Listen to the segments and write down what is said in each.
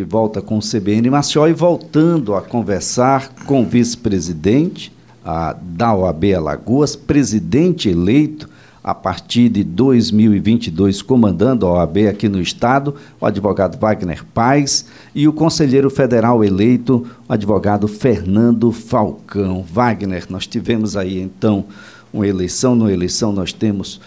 de volta com o CBN Maceió e voltando a conversar com o vice-presidente da OAB Alagoas, presidente eleito a partir de 2022, comandando a OAB aqui no Estado, o advogado Wagner Paz, e o conselheiro federal eleito, o advogado Fernando Falcão. Wagner, nós tivemos aí então uma eleição, no eleição nós temos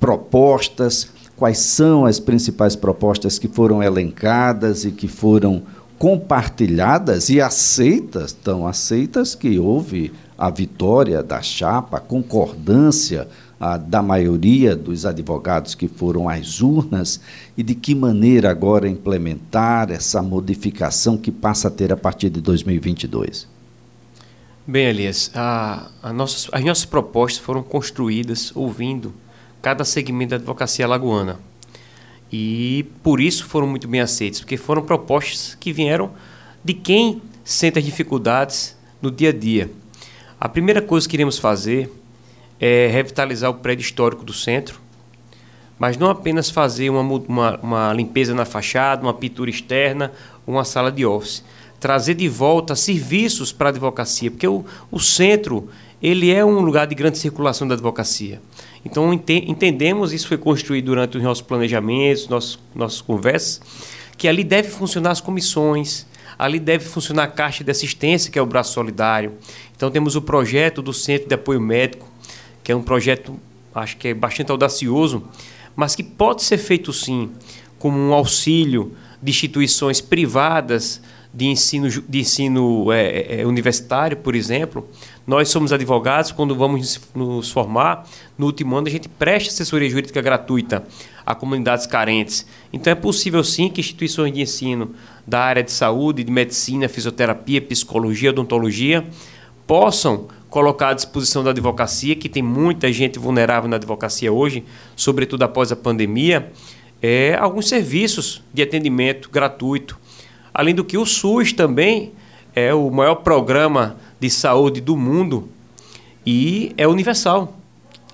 propostas, quais são as principais propostas que foram elencadas e que foram compartilhadas e aceitas, tão aceitas que houve a vitória da chapa, a concordância a, da maioria dos advogados que foram às urnas e de que maneira agora implementar essa modificação que passa a ter a partir de 2022? Bem, Elias, a, a nossas, as nossas propostas foram construídas ouvindo cada segmento da advocacia alagoana. E por isso foram muito bem aceitas, porque foram propostas que vieram de quem sente as dificuldades no dia a dia. A primeira coisa que queremos fazer é revitalizar o prédio histórico do centro, mas não apenas fazer uma, uma, uma limpeza na fachada, uma pintura externa, uma sala de office. Trazer de volta serviços para a advocacia, porque o, o centro ele é um lugar de grande circulação da advocacia. Então ente, entendemos, isso foi construído durante os nossos planejamentos, nossos, nossas conversas, que ali deve funcionar as comissões, ali deve funcionar a caixa de assistência, que é o braço solidário. Então temos o projeto do Centro de Apoio Médico, que é um projeto, acho que é bastante audacioso, mas que pode ser feito sim como um auxílio de instituições privadas de ensino, de ensino é, é, é, universitário, por exemplo. Nós somos advogados, quando vamos nos formar, no último ano a gente presta assessoria jurídica gratuita a comunidades carentes. Então é possível sim que instituições de ensino da área de saúde, de medicina, fisioterapia, psicologia, odontologia possam colocar à disposição da advocacia, que tem muita gente vulnerável na advocacia hoje, sobretudo após a pandemia, é, alguns serviços de atendimento gratuito. Além do que o SUS também é o maior programa de saúde do mundo e é universal.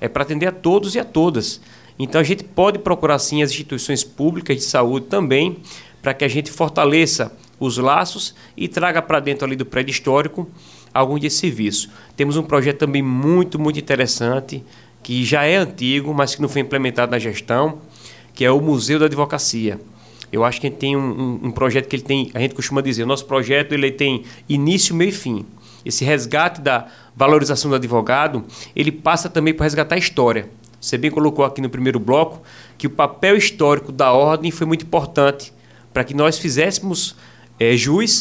É para atender a todos e a todas. Então a gente pode procurar sim as instituições públicas de saúde também, para que a gente fortaleça os laços e traga para dentro ali do prédio histórico algum de serviço. Temos um projeto também muito, muito interessante, que já é antigo, mas que não foi implementado na gestão, que é o Museu da Advocacia. Eu acho que a gente tem um, um, um projeto que ele tem, a gente costuma dizer, o nosso projeto ele tem início, meio e fim. Esse resgate da valorização do advogado, ele passa também para resgatar a história. Você bem colocou aqui no primeiro bloco que o papel histórico da ordem foi muito importante para que nós fizéssemos é,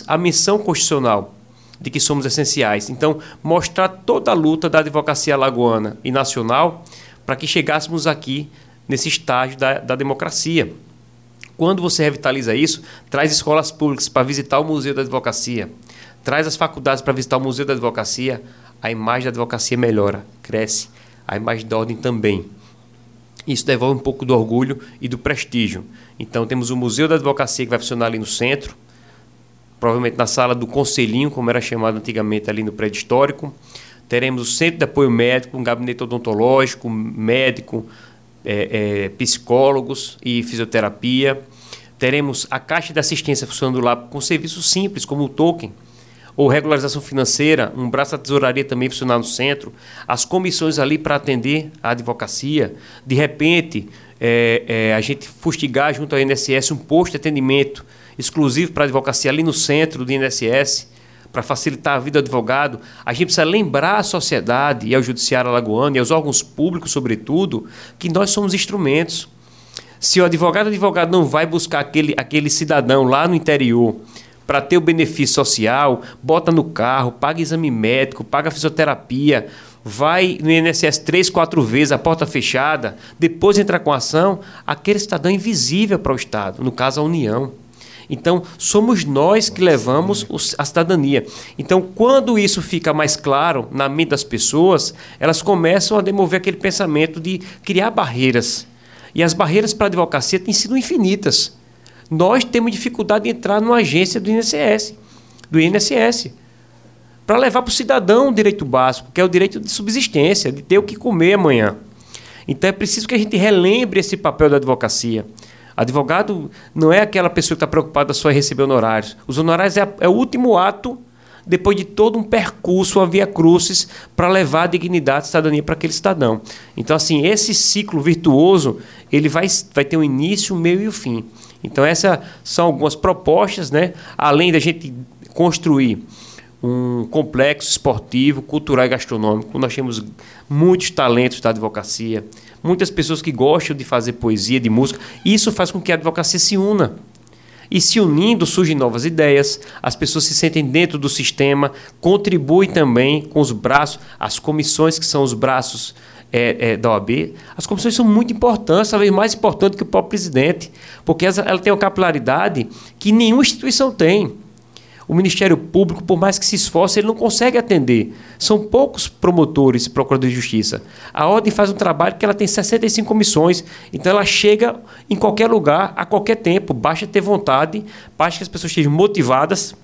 à missão constitucional de que somos essenciais. Então, mostrar toda a luta da advocacia lagoana e nacional para que chegássemos aqui nesse estágio da, da democracia. Quando você revitaliza isso, traz escolas públicas para visitar o Museu da Advocacia, traz as faculdades para visitar o Museu da Advocacia, a imagem da advocacia melhora, cresce, a imagem da ordem também. Isso devolve um pouco do orgulho e do prestígio. Então, temos o Museu da Advocacia que vai funcionar ali no centro, provavelmente na sala do Conselhinho, como era chamado antigamente ali no prédio histórico. Teremos o Centro de Apoio Médico, um gabinete odontológico, médico, é, é, psicólogos e fisioterapia. Teremos a Caixa de Assistência funcionando lá com serviços simples, como o token, ou regularização financeira, um braço da tesouraria também funcionar no centro, as comissões ali para atender a advocacia. De repente, é, é, a gente fustigar junto ao INSS um posto de atendimento exclusivo para advocacia ali no centro do INSS, para facilitar a vida do advogado, a gente precisa lembrar à sociedade e ao judiciário alagoano e aos órgãos públicos, sobretudo, que nós somos instrumentos. Se o advogado advogado não vai buscar aquele, aquele cidadão lá no interior para ter o benefício social, bota no carro, paga exame médico, paga fisioterapia, vai no INSS três, quatro vezes, a porta fechada, depois entra com ação, aquele cidadão é invisível para o Estado, no caso a União. Então, somos nós que levamos a cidadania. Então, quando isso fica mais claro na mente das pessoas, elas começam a demover aquele pensamento de criar barreiras. E as barreiras para a advocacia têm sido infinitas. Nós temos dificuldade de entrar numa agência do INSS, do INSS, para levar para o cidadão o direito básico, que é o direito de subsistência, de ter o que comer amanhã. Então é preciso que a gente relembre esse papel da advocacia. Advogado não é aquela pessoa que está preocupada só em receber honorários. Os honorários é, é o último ato depois de todo um percurso, uma via crucis, para levar a dignidade e cidadania para aquele cidadão. Então, assim, esse ciclo virtuoso, ele vai, vai ter um início, um meio e o um fim. Então, essas são algumas propostas, né? além da gente construir um complexo esportivo, cultural e gastronômico. Nós temos muitos talentos da advocacia, muitas pessoas que gostam de fazer poesia, de música. Isso faz com que a advocacia se una. E se unindo surgem novas ideias, as pessoas se sentem dentro do sistema, contribuem também com os braços, as comissões que são os braços é, é, da OAB, as comissões são muito importantes, talvez mais importantes que o próprio presidente, porque ela, tem uma capilaridade que nenhuma instituição tem. O Ministério Público, por mais que se esforce, ele não consegue atender. São poucos promotores e procuradores de justiça. A ordem faz um trabalho que ela tem 65 comissões, então ela chega em qualquer lugar, a qualquer tempo. Basta ter vontade, basta que as pessoas estejam motivadas,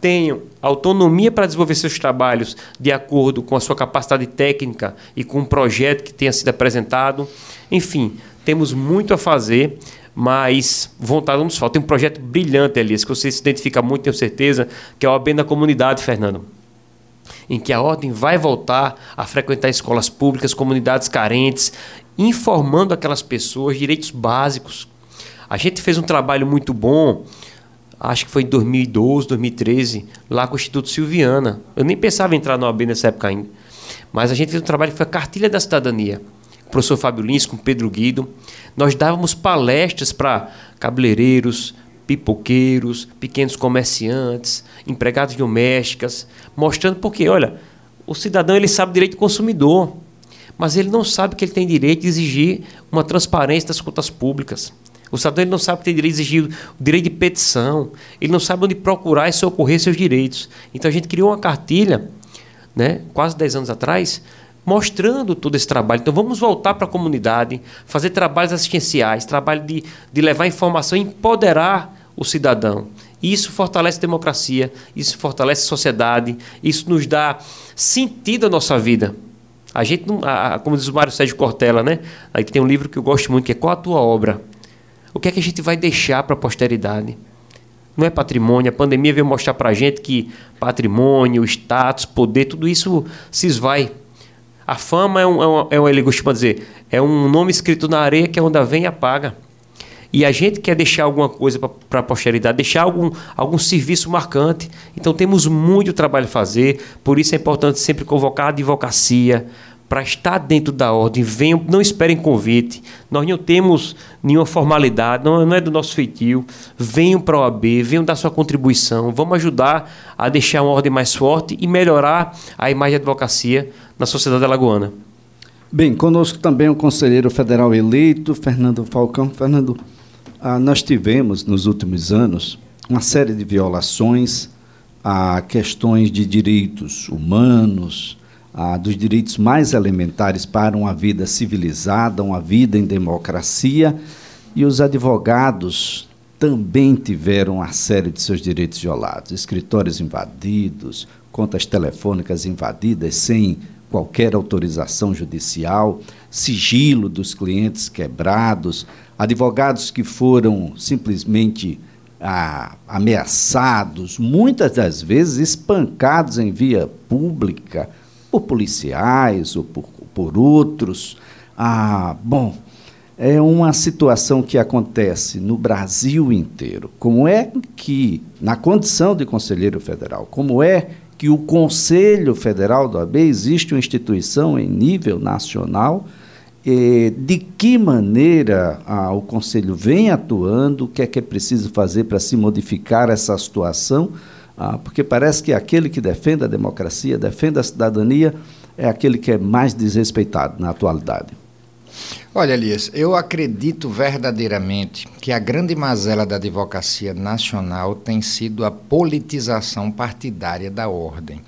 tenham autonomia para desenvolver seus trabalhos de acordo com a sua capacidade técnica e com o projeto que tenha sido apresentado. Enfim, temos muito a fazer mas vontade não nos falta. Tem um projeto brilhante, Elias, que você se identifica muito, tenho certeza, que é o OAB na comunidade, Fernando. Em que a ordem vai voltar a frequentar escolas públicas, comunidades carentes, informando aquelas pessoas direitos básicos. A gente fez um trabalho muito bom, acho que foi em 2012, 2013, lá com o Instituto Silviana. Eu nem pensava em entrar no OAB nessa época ainda. Mas a gente fez um trabalho que foi a Cartilha da Cidadania professor Fábio Lins, com Pedro Guido. Nós dávamos palestras para cabeleireiros, pipoqueiros, pequenos comerciantes, empregados domésticas, mostrando porque, olha, o cidadão ele sabe direito do consumidor, mas ele não sabe que ele tem direito de exigir uma transparência das contas públicas. O cidadão ele não sabe que tem direito de exigir o direito de petição, ele não sabe onde procurar e socorrer seus direitos. Então a gente criou uma cartilha, né, quase 10 anos atrás, mostrando todo esse trabalho. Então vamos voltar para a comunidade, fazer trabalhos assistenciais, trabalho de, de levar informação, empoderar o cidadão. Isso fortalece a democracia, isso fortalece a sociedade, isso nos dá sentido à nossa vida. A gente não, a, como diz o Mário Sérgio Cortella, né? Aí tem um livro que eu gosto muito, que é Qual a tua obra? O que é que a gente vai deixar para a posteridade? Não é patrimônio. A pandemia veio mostrar para a gente que patrimônio, status, poder, tudo isso se esvai a fama é um, é um, é um ele costuma dizer, é um nome escrito na areia que é onde vem e apaga. E a gente quer deixar alguma coisa para a posteridade, deixar algum, algum serviço marcante. Então temos muito trabalho a fazer, por isso é importante sempre convocar a advocacia, para estar dentro da ordem, venham, não esperem convite. Nós não temos nenhuma formalidade, não, não é do nosso feitio. Venham para a OAB, venham dar sua contribuição. Vamos ajudar a deixar uma ordem mais forte e melhorar a imagem da advocacia na sociedade alagoana. Bem, conosco também o conselheiro federal eleito, Fernando Falcão. Fernando, ah, nós tivemos nos últimos anos uma série de violações a questões de direitos humanos, ah, dos direitos mais elementares para uma vida civilizada, uma vida em democracia, e os advogados também tiveram uma série de seus direitos violados, escritórios invadidos, contas telefônicas invadidas sem qualquer autorização judicial, sigilo dos clientes quebrados, advogados que foram simplesmente ah, ameaçados, muitas das vezes espancados em via pública, por policiais ou por, por outros. Ah, bom, é uma situação que acontece no Brasil inteiro. Como é que, na condição de conselheiro federal, como é que o Conselho Federal do AB existe uma instituição em nível nacional? de que maneira ah, o Conselho vem atuando? O que é que é preciso fazer para se modificar essa situação? Ah, porque parece que aquele que defende a democracia, defende a cidadania, é aquele que é mais desrespeitado na atualidade. Olha, Elias, eu acredito verdadeiramente que a grande mazela da advocacia nacional tem sido a politização partidária da ordem.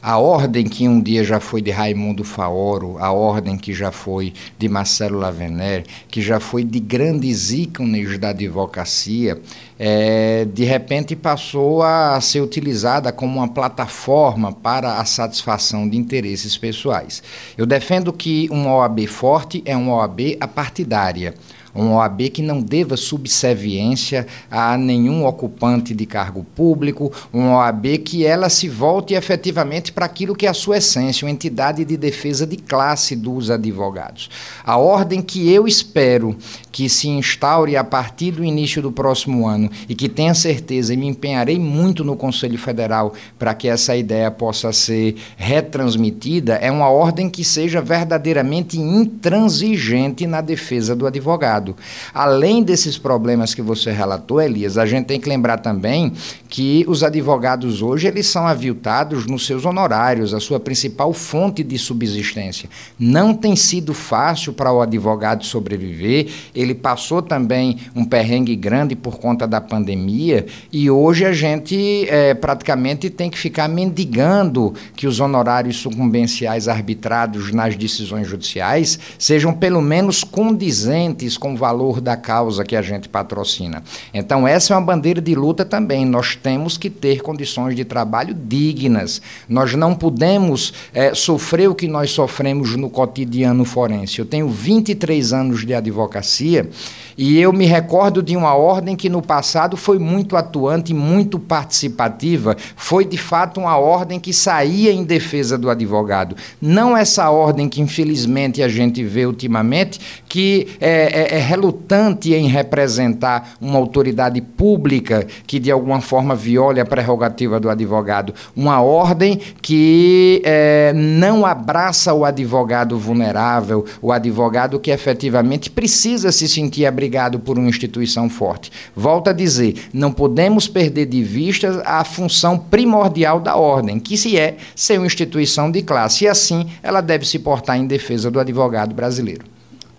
A ordem que um dia já foi de Raimundo Faoro, a ordem que já foi de Marcelo Lavener, que já foi de grandes ícones da advocacia, é, de repente passou a ser utilizada como uma plataforma para a satisfação de interesses pessoais. Eu defendo que uma OAB forte é uma OAB apartidária uma OAB que não deva subserviência a nenhum ocupante de cargo público, uma OAB que ela se volte efetivamente para aquilo que é a sua essência, uma entidade de defesa de classe dos advogados. A ordem que eu espero que se instaure a partir do início do próximo ano e que tenha certeza e me empenharei muito no Conselho Federal para que essa ideia possa ser retransmitida, é uma ordem que seja verdadeiramente intransigente na defesa do advogado. Além desses problemas que você relatou, Elias, a gente tem que lembrar também que os advogados hoje eles são aviltados nos seus honorários, a sua principal fonte de subsistência. Não tem sido fácil para o advogado sobreviver, ele passou também um perrengue grande por conta da pandemia e hoje a gente é, praticamente tem que ficar mendigando que os honorários sucumbenciais arbitrados nas decisões judiciais sejam pelo menos condizentes com valor da causa que a gente patrocina. Então, essa é uma bandeira de luta também. Nós temos que ter condições de trabalho dignas. Nós não podemos é, sofrer o que nós sofremos no cotidiano forense. Eu tenho 23 anos de advocacia e eu me recordo de uma ordem que no passado foi muito atuante, muito participativa. Foi de fato uma ordem que saía em defesa do advogado. Não essa ordem que infelizmente a gente vê ultimamente, que é, é, é relutante em representar uma autoridade pública que de alguma forma viole a prerrogativa do advogado. Uma ordem que é, não abraça o advogado vulnerável, o advogado que efetivamente precisa se sentir abrigado obrigado por uma instituição forte. Volto a dizer, não podemos perder de vista a função primordial da ordem, que se é ser uma instituição de classe, e assim ela deve se portar em defesa do advogado brasileiro.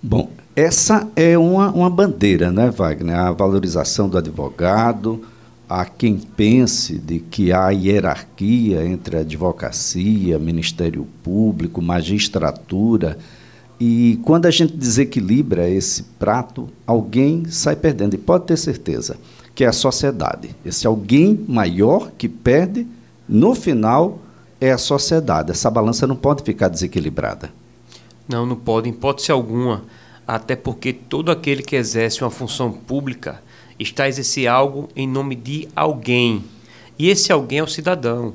Bom, essa é uma, uma bandeira, né, Wagner? A valorização do advogado, há quem pense de que há hierarquia entre advocacia, Ministério Público, magistratura e quando a gente desequilibra esse prato, alguém sai perdendo. E pode ter certeza que é a sociedade. Esse alguém maior que perde, no final, é a sociedade. Essa balança não pode ficar desequilibrada. Não, não pode, em hipótese alguma. Até porque todo aquele que exerce uma função pública está a exercer algo em nome de alguém. E esse alguém é o cidadão.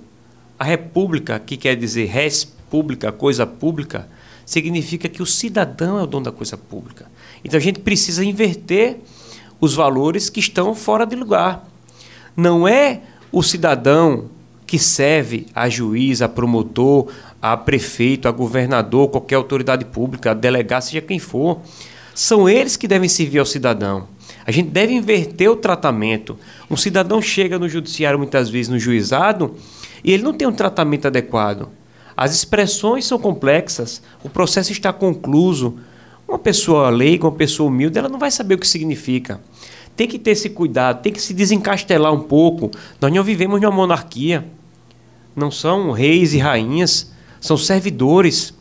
A república, que quer dizer res pública, coisa pública, significa que o cidadão é o dono da coisa pública. Então a gente precisa inverter os valores que estão fora de lugar. Não é o cidadão que serve a juiz, a promotor, a prefeito, a governador, qualquer autoridade pública, a delegado, seja quem for. São eles que devem servir ao cidadão. A gente deve inverter o tratamento. Um cidadão chega no judiciário, muitas vezes no juizado, e ele não tem um tratamento adequado. As expressões são complexas, o processo está concluso. Uma pessoa leiga, uma pessoa humilde, ela não vai saber o que significa. Tem que ter esse cuidado, tem que se desencastelar um pouco. Nós não vivemos numa monarquia. Não são reis e rainhas, são servidores.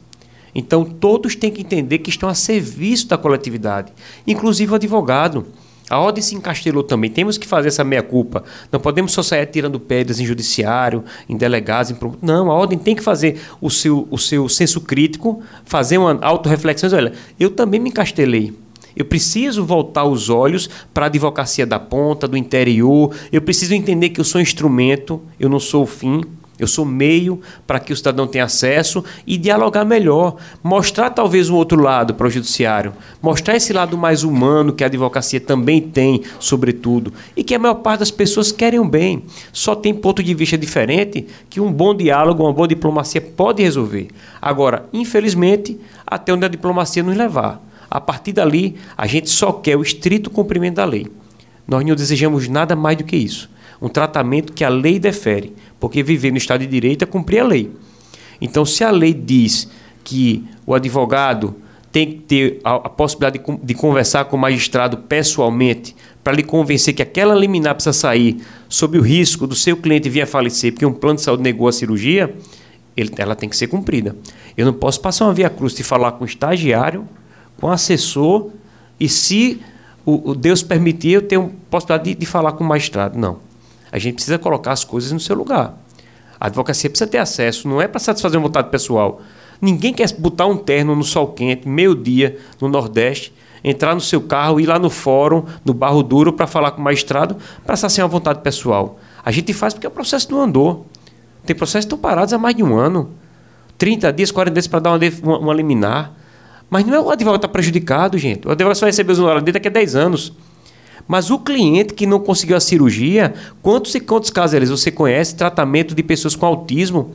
Então todos têm que entender que estão a serviço da coletividade, inclusive o advogado. A ordem se encastelou também. Temos que fazer essa meia-culpa. Não podemos só sair tirando pedras em judiciário, em delegados, em... Não, a ordem tem que fazer o seu, o seu senso crítico, fazer uma autorreflexão. Olha, eu também me encastelei. Eu preciso voltar os olhos para a advocacia da ponta, do interior. Eu preciso entender que eu sou instrumento, eu não sou o fim. Eu sou meio para que o cidadão tenha acesso e dialogar melhor, mostrar talvez um outro lado para o judiciário, mostrar esse lado mais humano que a advocacia também tem, sobretudo, e que a maior parte das pessoas querem o bem. Só tem ponto de vista diferente que um bom diálogo, uma boa diplomacia pode resolver. Agora, infelizmente, até onde a diplomacia nos levar. A partir dali, a gente só quer o estrito cumprimento da lei. Nós não desejamos nada mais do que isso. Um tratamento que a lei defere porque viver no Estado de Direito é cumprir a lei. Então, se a lei diz que o advogado tem que ter a, a possibilidade de, de, conversar com o magistrado pessoalmente para lhe convencer que aquela liminar precisa sair sob o risco do seu cliente vir a falecer porque um plano de saúde negou a cirurgia, ele, ela tem que ser cumprida. Eu não posso passar uma via cruz de falar com o estagiário, com o assessor e se o, o Deus permitir eu tenho possibilidade de, de falar com o magistrado. Não. A gente precisa colocar as coisas no seu lugar. A advocacia precisa ter acesso, não é para satisfazer uma vontade pessoal. Ninguém quer botar um terno no sol quente, meio-dia, no Nordeste, entrar no seu carro, ir lá no fórum, no Barro Duro, para falar com o magistrado, para saciar uma vontade pessoal. A gente faz porque o processo não andou. Tem processos que estão parados há mais de um ano. 30 dias, 40 dias para dar uma, uma, uma, liminar. Mas não é o advogado que está prejudicado, gente. O advogado só vai receber os honorários dele daqui a 10 anos. Mas o cliente que não conseguiu a cirurgia, quantos e quantos casos eles você conhece? Tratamento de pessoas com autismo.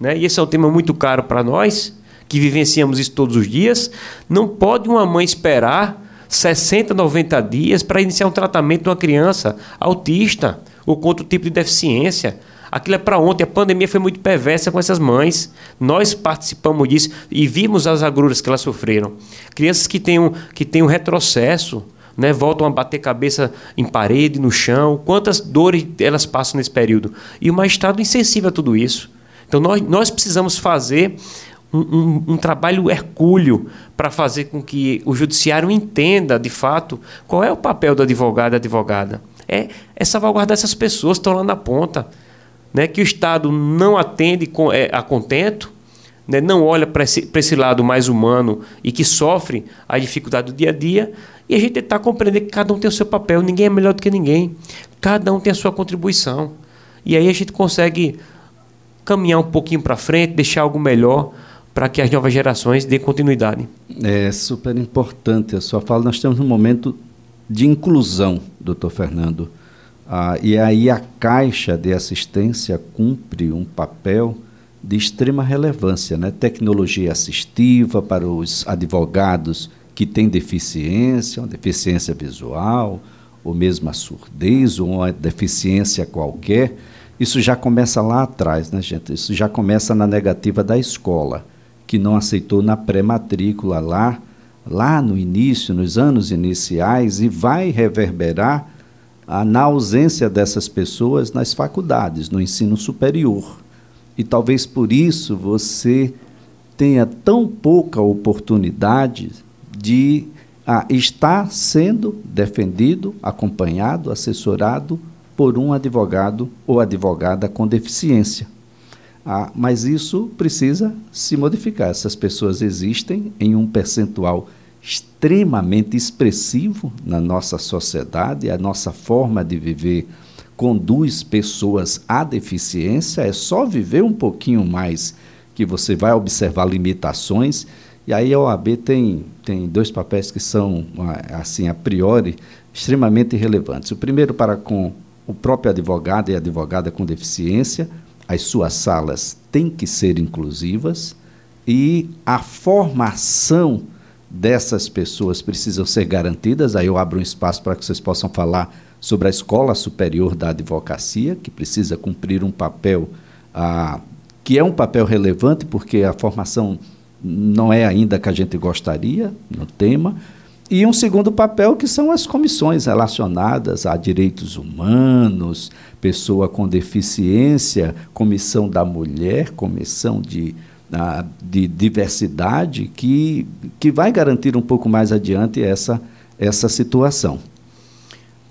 Né? E esse é um tema muito caro para nós, que vivenciamos isso todos os dias. Não pode uma mãe esperar 60, 90 dias para iniciar um tratamento de uma criança autista ou com outro tipo de deficiência. Aquilo é para ontem. A pandemia foi muito perversa com essas mães. Nós participamos disso e vimos as agruras que elas sofreram. Crianças que têm um, que têm um retrocesso, né, voltam a bater cabeça em parede, no chão. Quantas dores elas passam nesse período? E o magistrado insensível a tudo isso. Então nós, nós precisamos fazer um, um, um trabalho hercúleo para fazer com que o judiciário entenda, de fato, qual é o papel do advogado e advogada. É, é salvaguardar essas pessoas que estão lá na ponta. Né, que o Estado não atende com, é, a contento, né, não olha para esse, esse lado mais humano e que sofre a dificuldade do dia a dia, e a gente tentar compreender que cada um tem o seu papel, ninguém é melhor do que ninguém, cada um tem a sua contribuição. E aí a gente consegue caminhar um pouquinho para frente, deixar algo melhor para que as novas gerações dêem continuidade. É super importante a sua fala. Nós estamos num momento de inclusão, doutor Fernando. Ah, e aí a Caixa de Assistência cumpre um papel de extrema relevância, né? Tecnologia assistiva para os advogados que têm deficiência, uma deficiência visual, ou mesmo a surdez, ou uma deficiência qualquer isso já começa lá atrás, né, gente? Isso já começa na negativa da escola, que não aceitou na pré-matrícula lá, lá no início, nos anos iniciais, e vai reverberar na ausência dessas pessoas nas faculdades, no ensino superior. E talvez por isso você tenha tão pouca oportunidade de ah, estar sendo defendido, acompanhado, assessorado por um advogado ou advogada com deficiência. Ah, mas isso precisa se modificar. Essas pessoas existem em um percentual extremamente expressivo na nossa sociedade, a nossa forma de viver conduz pessoas à deficiência, é só viver um pouquinho mais que você vai observar limitações. E aí a OAB tem, tem dois papéis que são, assim, a priori, extremamente relevantes. O primeiro para com o próprio advogado e advogada com deficiência, as suas salas têm que ser inclusivas e a formação dessas pessoas precisa ser garantidas. Aí eu abro um espaço para que vocês possam falar sobre a Escola Superior da Advocacia, que precisa cumprir um papel ah, que é um papel relevante, porque a formação não é ainda que a gente gostaria no tema, e um segundo papel que são as comissões relacionadas a direitos humanos, pessoa com deficiência, comissão da mulher, comissão de, de diversidade, que, que vai garantir um pouco mais adiante essa, essa situação.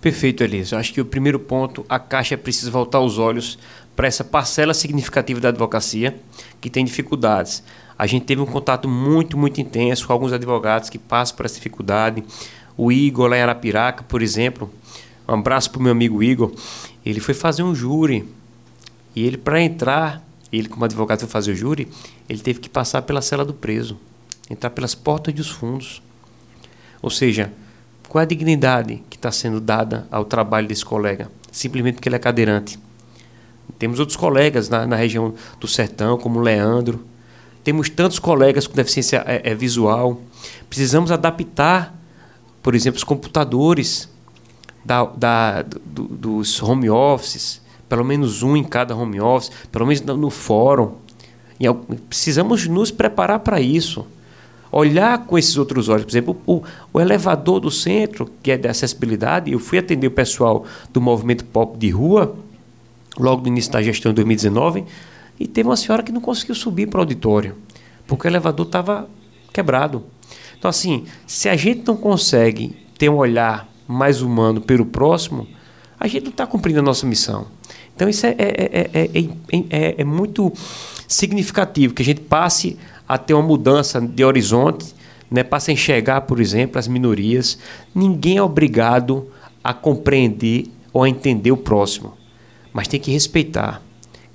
Perfeito, Elisa. Eu acho que o primeiro ponto, a Caixa precisa voltar os olhos para essa parcela significativa da advocacia que tem dificuldades a gente teve um contato muito, muito intenso com alguns advogados que passam por essa dificuldade. O Igor, lá em Arapiraca, por exemplo, um abraço para o meu amigo Igor, ele foi fazer um júri. E ele, para entrar, ele como advogado foi fazer o júri, ele teve que passar pela cela do preso, entrar pelas portas dos fundos. Ou seja, qual é a dignidade que está sendo dada ao trabalho desse colega? Simplesmente porque ele é cadeirante. Temos outros colegas na, na região do sertão, como o Leandro, temos tantos colegas com deficiência é, é, visual. Precisamos adaptar, por exemplo, os computadores da, da, do, dos home offices, pelo menos um em cada home office, pelo menos no, fórum. E precisamos nos preparar para isso. Olhar com esses outros olhos. Por exemplo, o, o elevador do centro, que é de acessibilidade, eu fui atender o pessoal do movimento pop de rua, logo no início da gestão de 2019 e teve uma senhora que não conseguiu subir para o auditório, porque o elevador estava quebrado. Então, assim, se a gente não consegue ter um olhar mais humano pelo próximo, a gente não está cumprindo a nossa missão. Então, isso é, é, é, é, muito significativo que a gente passe a ter uma mudança de horizonte né, passa a enxergar, por exemplo, as minorias. Ninguém é obrigado a compreender ou a entender o próximo, mas tem que respeitar.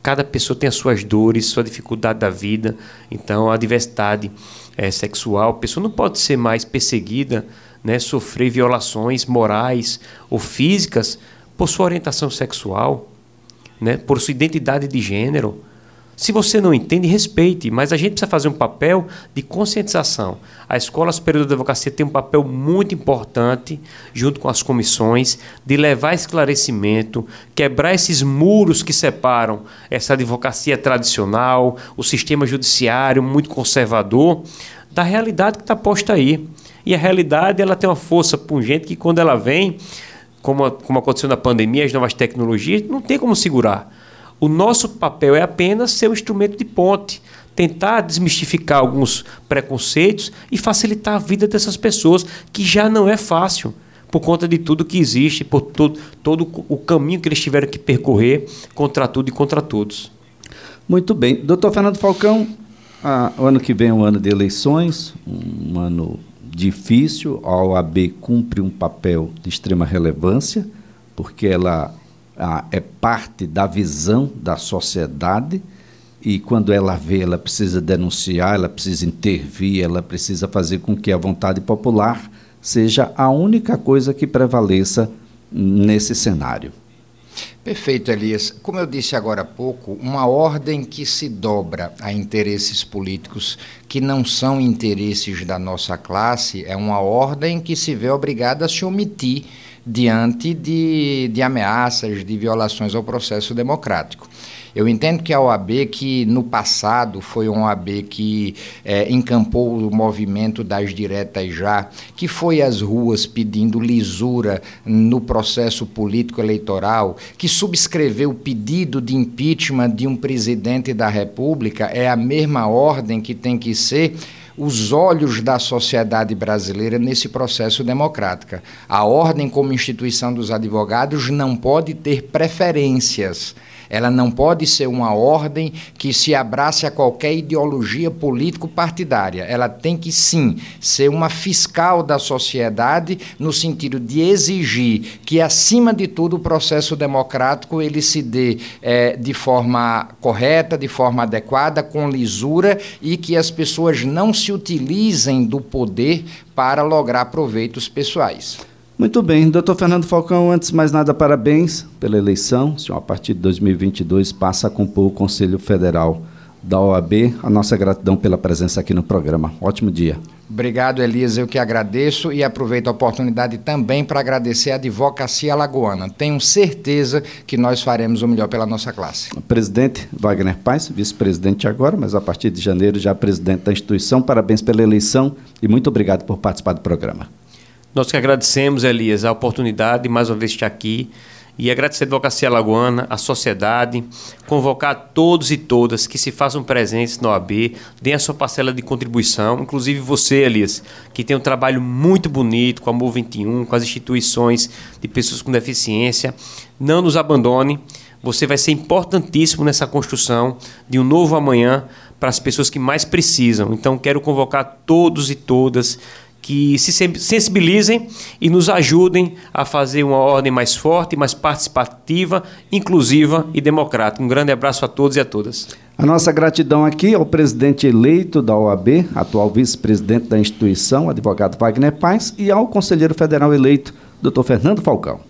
Cada pessoa tem as suas dores, sua dificuldade da vida. Então, a diversidade é, sexual, a pessoa não pode ser mais perseguida, né, sofrer violações morais ou físicas por sua orientação sexual, né, por sua identidade de gênero. Se você não entende, respeite, mas a gente precisa fazer um papel de conscientização. A Escola Superior da Advocacia tem um papel muito importante, junto com as comissões, de levar esclarecimento, quebrar esses muros que separam essa advocacia tradicional, o sistema judiciário muito conservador, da realidade que está posta aí. E a realidade ela tem uma força pungente que, quando ela vem, como, como aconteceu na pandemia, as novas tecnologias, não tem como segurar. O nosso papel é apenas ser um instrumento de ponte, tentar desmistificar alguns preconceitos e facilitar a vida dessas pessoas, que já não é fácil por conta de tudo que existe, por todo, todo o caminho que eles tiveram que percorrer contra tudo e contra todos. Muito bem. Doutor Fernando Falcão, ah, o ano que vem é um ano de eleições, um ano difícil. A OAB cumpre um papel de extrema relevância, porque ela é parte da visão da sociedade e quando ela vê, ela precisa denunciar, ela precisa intervir, ela precisa fazer com que a vontade popular seja a única coisa que prevaleça nesse cenário. Perfeito, Elias. Como eu disse agora há pouco, uma ordem que se dobra a interesses políticos que não são interesses da nossa classe é uma ordem que se vê obrigada a se omitir diante de, de ameaças, de violações ao processo democrático. Eu entendo que a OAB, que no passado foi uma OAB que é, encampou o movimento das diretas já, que foi às ruas pedindo lisura no processo político eleitoral, que subscreveu o pedido de impeachment de um presidente da República, é a mesma ordem que tem que ser os olhos da sociedade brasileira nesse processo democrático. A ordem, como instituição dos advogados, não pode ter preferências. Ela não pode ser uma ordem que se abrace a qualquer ideologia político-partidária. Ela tem que, sim, ser uma fiscal da sociedade no sentido de exigir que, acima de tudo, o processo democrático ele se dê é, de forma correta, de forma adequada, com lisura e que as pessoas não se utilizem do poder para lograr proveitos pessoais. Muito bem, doutor Fernando Falcão, antes de mais nada, parabéns pela eleição. O senhor, a partir de 2022, passa a compor o Conselho Federal da OAB. A nossa gratidão pela presença aqui no programa. Ótimo dia. Obrigado, Elias. Eu que agradeço e aproveito a oportunidade também para agradecer a Advocacia Alagoana. Tenho certeza que nós faremos o melhor pela nossa classe. Presidente Wagner Paz, vice-presidente agora, mas a partir de janeiro já presidente da instituição. Parabéns pela eleição e muito obrigado por participar do programa. Nós que agradecemos, Elias, a oportunidade de mais uma vez estar aqui e agradecer a Advocacia Alagoana, a sociedade, convocar todos e todas que se façam presentes na OAB, deem a sua parcela de contribuição, inclusive você, Elias, que tem um trabalho muito bonito com a MU 21, com as instituições de pessoas com deficiência. Não nos abandone, você vai ser importantíssimo nessa construção de um novo amanhã para as pessoas que mais precisam. Então, quero convocar todos e todas que se sensibilizem e nos ajudem a fazer uma ordem mais forte, mais participativa, inclusiva e democrática. Um grande abraço a todos e a todas. A nossa gratidão aqui ao presidente eleito da OAB, atual vice-presidente da instituição, advogado Wagner Paz, e ao conselheiro federal eleito, doutor Fernando Falcão.